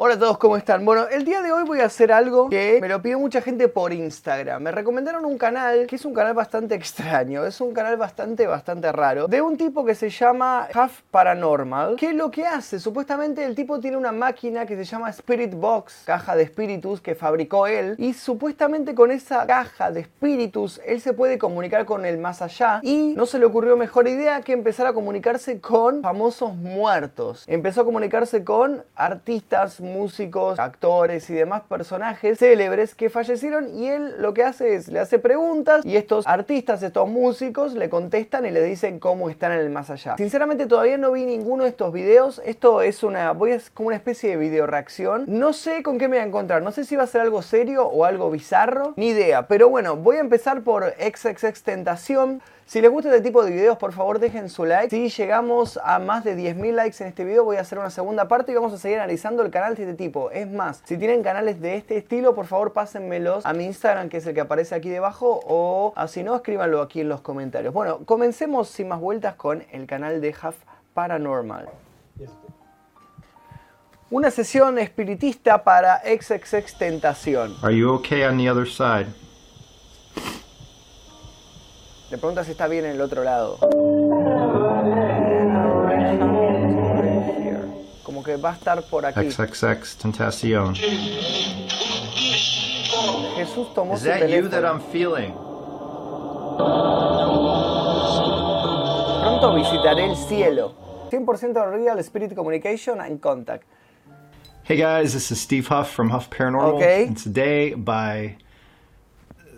Hola a todos, ¿cómo están? Bueno, el día de hoy voy a hacer algo que me lo pidió mucha gente por Instagram. Me recomendaron un canal que es un canal bastante extraño, es un canal bastante, bastante raro, de un tipo que se llama Half Paranormal, que lo que hace, supuestamente el tipo tiene una máquina que se llama Spirit Box, caja de espíritus que fabricó él, y supuestamente con esa caja de espíritus él se puede comunicar con el más allá, y no se le ocurrió mejor idea que empezar a comunicarse con famosos muertos. Empezó a comunicarse con artistas, músicos, actores y demás personajes célebres que fallecieron y él lo que hace es le hace preguntas y estos artistas, estos músicos le contestan y le dicen cómo están en el más allá. Sinceramente todavía no vi ninguno de estos videos. Esto es una voy a, como una especie de video reacción. No sé con qué me voy a encontrar. No sé si va a ser algo serio o algo bizarro. Ni idea. Pero bueno, voy a empezar por XXX Tentación. Si les gusta este tipo de videos, por favor dejen su like. Si llegamos a más de 10.000 likes en este video, voy a hacer una segunda parte y vamos a seguir analizando el canal de este tipo. Es más, si tienen canales de este estilo, por favor pásenmelos a mi Instagram, que es el que aparece aquí debajo, o si no, escríbanlo aquí en los comentarios. Bueno, comencemos sin más vueltas con el canal de Half Paranormal. Una sesión espiritista para XXX Tentación. Are you okay on the other side? Le pregunta si está bien en el otro lado. Que va a estar por aquí. XXX Tentacion. Jesús tomó Is su that you that teléfono. I'm feeling? Pronto visitaré el cielo. 100% Real Spirit Communication and Contact. Hey guys, this is Steve Huff from Huff Paranormal. Okay. And today, by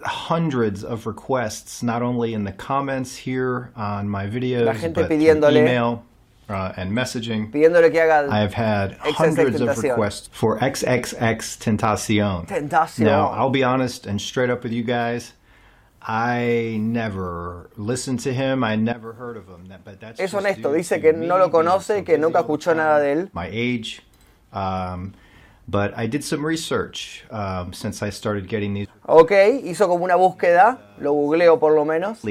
hundreds of requests, not only in the comments here on my videos, but pidiéndole- email uh, and messaging, Pidiéndole que haga I have had hundreds of requests for XXX Tentacion. tentación. Now, I'll be honest and straight up with you guys. I never listened to him. I never heard of him. But that's Es honesto, dice que no lo conoce, que nunca escuchó nada de él. My age. Um, but I did some research um, since I started getting these Ok, hizo como una búsqueda, lo googleo por lo menos.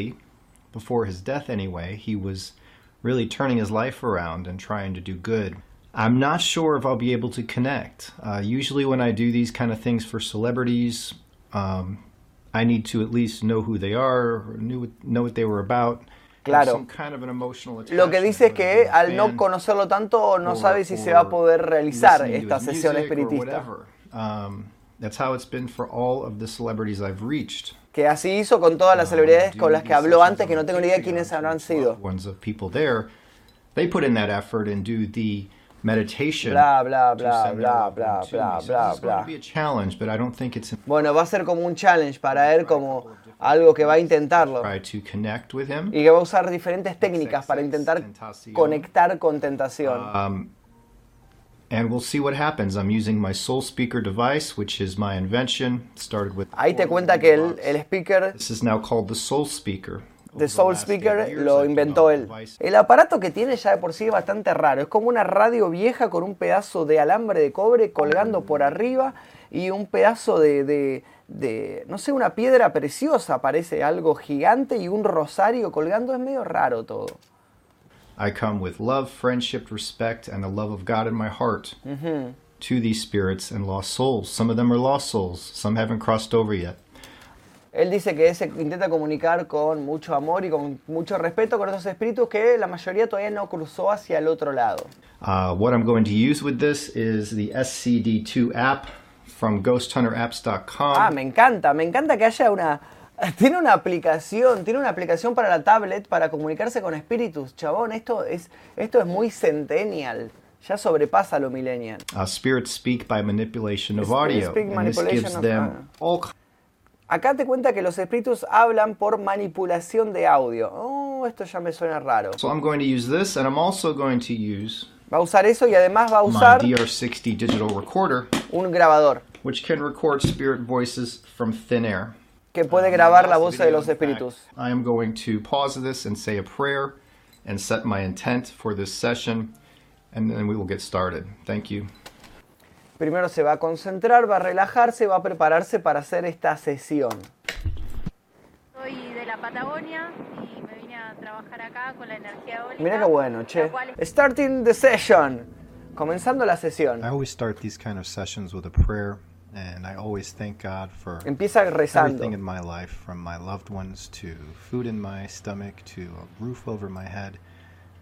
Before his death, anyway, he was really turning his life around and trying to do good. I'm not sure if I'll be able to connect. Uh, usually, when I do these kind of things for celebrities, um, I need to at least know who they are, or knew know what they were about. Claro. some kind of an emotional Lo que dice es que al no conocerlo tanto no or- sabe si se va a poder realizar esta sesión espiritista. Um, that's how it's been for all of the celebrities I've reached. Que así hizo con todas las celebridades con las que habló antes, que no tengo ni idea quiénes habrán sido. Ones of people there, they put in that effort and do the meditation. Bla, bla, bla, bla, bla, bla, bla, bla. to be a challenge, but I don't think it's Bueno, va a ser como un challenge para él, como algo que va a intentarlo. Y que va a usar diferentes técnicas para intentar conectar con tentación. And we'll see what happens. I'm using my Soul Speaker device, which is my invention. Started with Ahí te cuenta que el, el speaker This is now called the Soul Speaker. The Soul Speaker lo inventó él. El aparato que tiene ya de por sí es bastante raro. Es como una radio vieja con un pedazo de alambre de cobre colgando por arriba y un pedazo de, de- de, no sé, una piedra preciosa, parece algo gigante y un rosario colgando. Es medio raro todo. I come with love, friendship, respect, and the love of God in my heart Mm-hmm. to these spirits and lost souls. Some of them are lost souls, some haven't crossed over yet. Él dice que se intenta comunicar con mucho amor y con mucho respeto con esos espíritus que la mayoría todavía no cruzó hacia el otro lado. Uh, what I'm going to use with this is the SCD2 app from ghosthunterapps.com. Ah, me encanta, me encanta que haya una... Tiene una aplicación, tiene una aplicación para la tablet para comunicarse con espíritus. Chabón, esto es, esto es muy centennial. Ya sobrepasa lo millennial. Uh, spirits speak by manipulation of audio, speak and this gives them all Acá te cuenta que los espíritus hablan por manipulación de audio. Oh, esto ya me suena raro. So I'm going to use this, and I'm also going to use Va a usar eso y además va a my usar DR60 digital recorder, un grabador which can record spirit voices from thin air. Que puede grabar la voz de los espíritus. I am going to pause this and say a prayer and set my intent for this session, and then we will get started. Thank you. Primero se va a concentrar, va a relajarse, va a prepararse para hacer esta sesión. Soy de la Patagonia y me vine a trabajar acá con la energía eólica. Mira qué bueno, che. es- Starting the session. comenzando la sesión. I always start these kind of sessions with a prayer, and I always thank God for everything in my life, from my loved ones to food in my stomach to a roof over my head.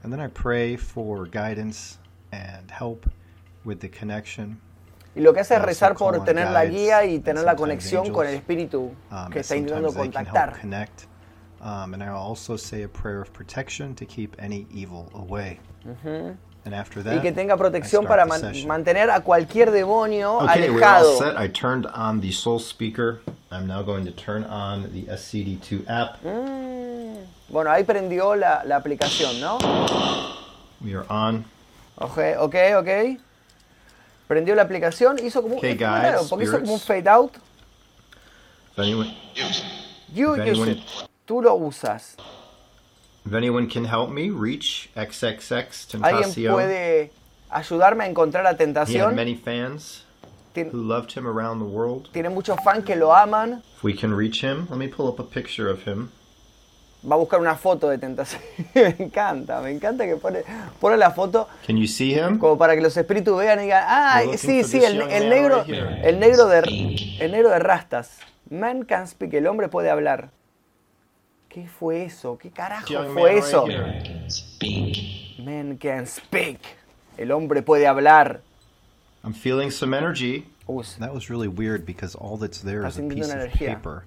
And then I pray for guidance and help with the connection. Y lo que hace es Also rezar por tener la guía y and tener la conexión con el espíritu Um, que está intentando sometimes they can contactar. connect. Um, and I also say a prayer of protection to keep any evil away. That, Y que tenga protección para man- mantener a cualquier demonio Okay, we're all alejado. set. I turned on the Soul Speaker. I'm now going to turn on the SCD2 app. Mm. Bueno, ahí prendió la, la aplicación, ¿no? We are on. Ok, ok, ok. Prendió la aplicación, hizo como, Okay, guys, raro, porque hizo como un fade out. If anyone, You use it. Tú lo usas. If anyone can help me reach XXX ¿Alguien puede ayudarme a encontrar a He had Tentación? many fans Tien- who loved him around the world. Tiene muchos fans que lo aman. If we can reach him, let me pull up a picture of him. Va a buscar una foto de Tentación. me encanta, me encanta que pone, pone la foto Can you see him? como para que los espíritus vean y digan, ah, sí, sí, negro, right el negro de, el negro de rastas. Man can speak, el hombre puede hablar. ¿Qué fue eso? ¿Qué carajo Young fue man eso? right here. Man can speak. El hombre puede hablar. I'm feeling some energy. That was really weird because all that's there is a piece of energía. paper.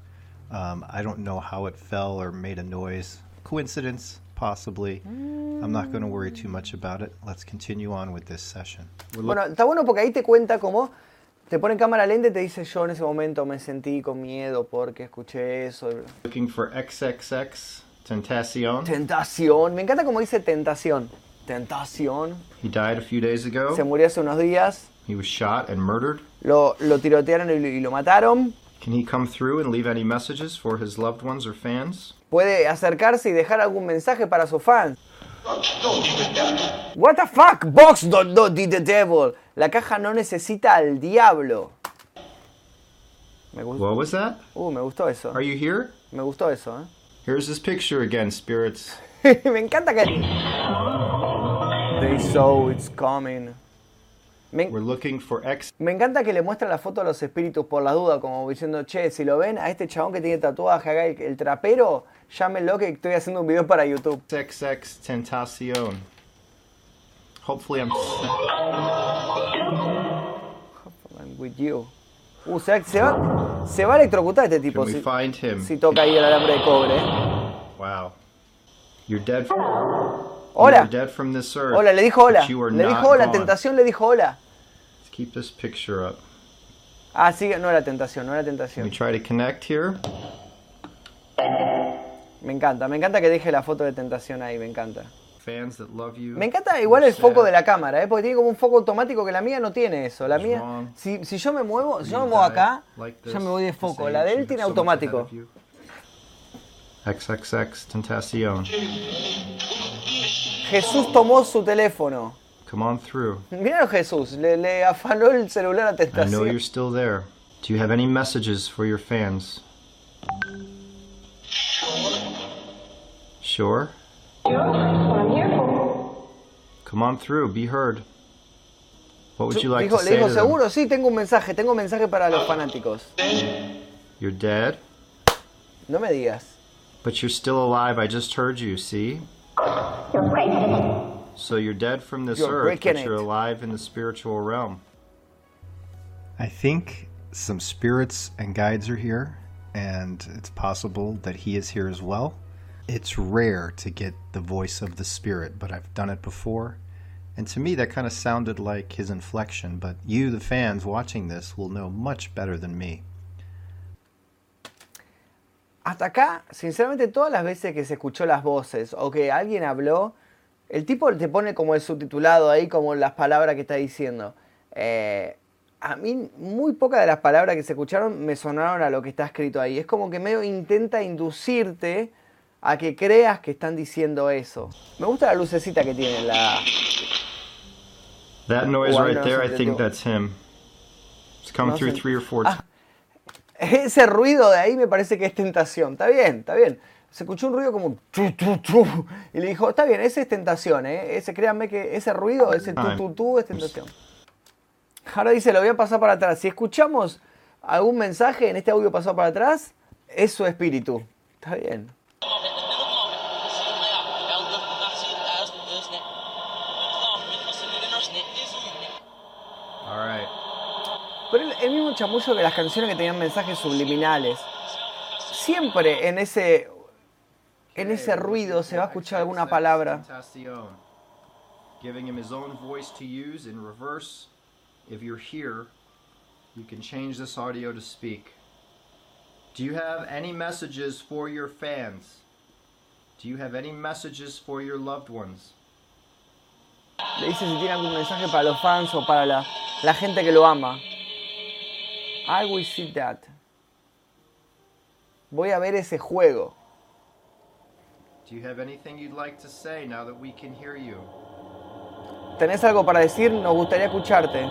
Um, I don't know how it fell or made a noise. Coincidence, possibly. I'm not going to worry too much about it. Let's continue on with this session. Bueno, está bueno porque ahí te cuenta cómo te pone cámara lenta y te dice yo en ese momento me sentí con miedo porque escuché eso. looking for XXX Tentacion. Tentación. Me encanta cómo dice tentación. Tentación. He died a few days ago. Se murió hace unos días. He was shot and murdered. Lo, lo tirotearon y lo, y lo mataron. Can he come through and leave any messages for his loved ones or fans? Puede acercarse y dejar algún mensaje para sus fans. What the fuck? Box don't, don't did the devil. La caja no necesita al diablo. Me gustó, What was that? uh, me gustó eso. Are you here? Me gustó eso, ¿eh? Here's this picture again, spirits. me encanta que. They saw it's coming. Me, We're looking for X. me encanta que le muestra la foto a los espíritus por la duda, como diciendo, che, si lo ven a este chabón que tiene tatuaje acá, el, el trapero, llámenlo que estoy haciendo un video para YouTube. XX Tentacion. Hopefully I'm. I'm with you. Uh, se, va- se va, se va a electrocutar este tipo si, find him? si toca ahí el alambre de cobre. Wow. You're dead. Hola. Hola, le dijo hola. Le dijo hola, tentación le dijo hola. Let's keep this picture up. Ah, sí, no era tentación, no era Can we tentación. try to connect here? Me encanta, me encanta que deje la foto de tentación ahí, me encanta. Fans that love you. Me encanta igual el foco de la cámara, ¿eh? porque tiene como un foco automático que la mía no tiene eso. La mía, si, si yo me muevo, si yo me muevo acá, ya me voy de foco. La de él tiene automático. XXX Tentacion. Jesús tomó su teléfono. Come on through. Mira Jesús, le, le afanó el celular a I know you're tentación. still there. Do you have any messages for your fans? Sure. Come on through. Be heard. What would you like Dijo- to le say dijo, to them? seguro, sí, tengo un mensaje, tengo un mensaje para los fanáticos. You're dead, No me digas. but you're still alive. I just heard you. See? So you're dead from this You're earth, breaking but you're it. alive in the spiritual realm. I think some spirits and guides are here, and it's possible that he is here as well. It's rare to get the voice of the spirit, but I've done it before. And to me, that kind of sounded like his inflection, but you, the fans watching this, will know much better than me. Hasta acá, sinceramente, todas las veces que se escuchó las voces o que alguien habló, el tipo te pone como el subtitulado ahí, como las palabras que está diciendo. Eh, a mí, muy pocas de las palabras que se escucharon me sonaron a lo que está escrito ahí. Es como que medio intenta inducirte a que creas que están diciendo eso. Me gusta la lucecita que tiene la. That noise right there, I think that's him. It's come through three or four Ah, Ese ruido de ahí me parece que es tentación. Está bien, está bien. se escuchó un ruido como. Y le dijo, está bien, ese es tentación, ¿eh? Ese, créanme que ese ruido, ese tu, tu, tu, es tentación. Ahora dice, lo voy a pasar para atrás. Si escuchamos algún mensaje en este audio pasado para atrás, es su espíritu. Está bien. All right. Pero el, el mismo chamullo que las canciones que tenían mensajes subliminales. Siempre en ese en ese ruido se va a escuchar alguna palabra. Giving him his own voice to use in reverse. If you're here, you can change this audio to speak. Do you have any messages for your fans? Do you have any messages for your loved ones? Le dice si tiene algún mensaje para los fans o para la, la gente que lo ama. I will see that. Voy a ver ese juego. Do you have anything you'd like to say now that we can hear you? ¿Tenés algo para decir? Nos gustaría escucharte.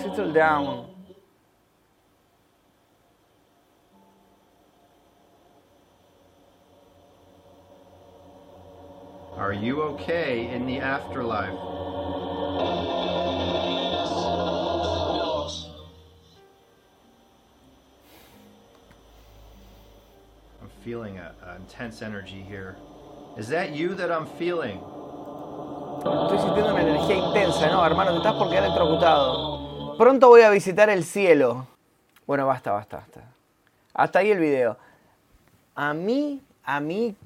Settle down. Are you okay in the afterlife? Feeling a, a intense energy here. Is that you that I'm feeling? Estoy sintiendo una energía intensa, ¿no? Hermano, te estás por quedar electrocutado. Pronto voy a visitar el cielo. Bueno, basta, basta, basta. Hasta ahí el video. A mí, a mí,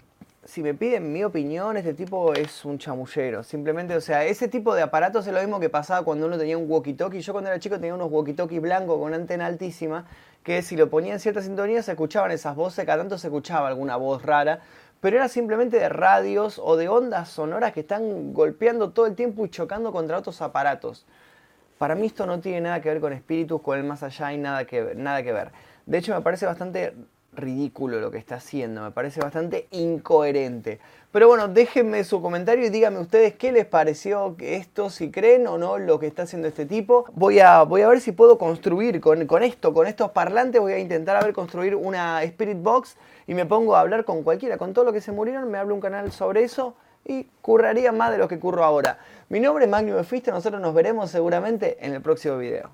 si me piden mi opinión, este tipo es un chamullero. Simplemente, o sea, ese tipo de aparatos es lo mismo que pasaba cuando uno tenía un walkie-talkie. Yo cuando era chico tenía unos walkie-talkie blancos con antena altísima, que si lo ponía en cierta sintonía se escuchaban esas voces, cada tanto se escuchaba alguna voz rara, pero era simplemente de radios o de ondas sonoras que están golpeando todo el tiempo y chocando contra otros aparatos. Para mí esto no tiene nada que ver con espíritus, con el más allá y nada que, nada que ver. De hecho, me parece bastante ridículo lo que está haciendo, me parece bastante incoherente. Pero bueno, déjenme su comentario y díganme ustedes qué les pareció esto, si creen o no lo que está haciendo este tipo. Voy a, voy a ver si puedo construir con, con esto, con estos parlantes, voy a intentar a ver construir una Spirit Box y me pongo a hablar con cualquiera, con todo lo que se murieron, me hablo un canal sobre eso y curraría más de lo que curro ahora. Mi nombre es Magnum Fiste, nosotros nos veremos seguramente en el próximo video.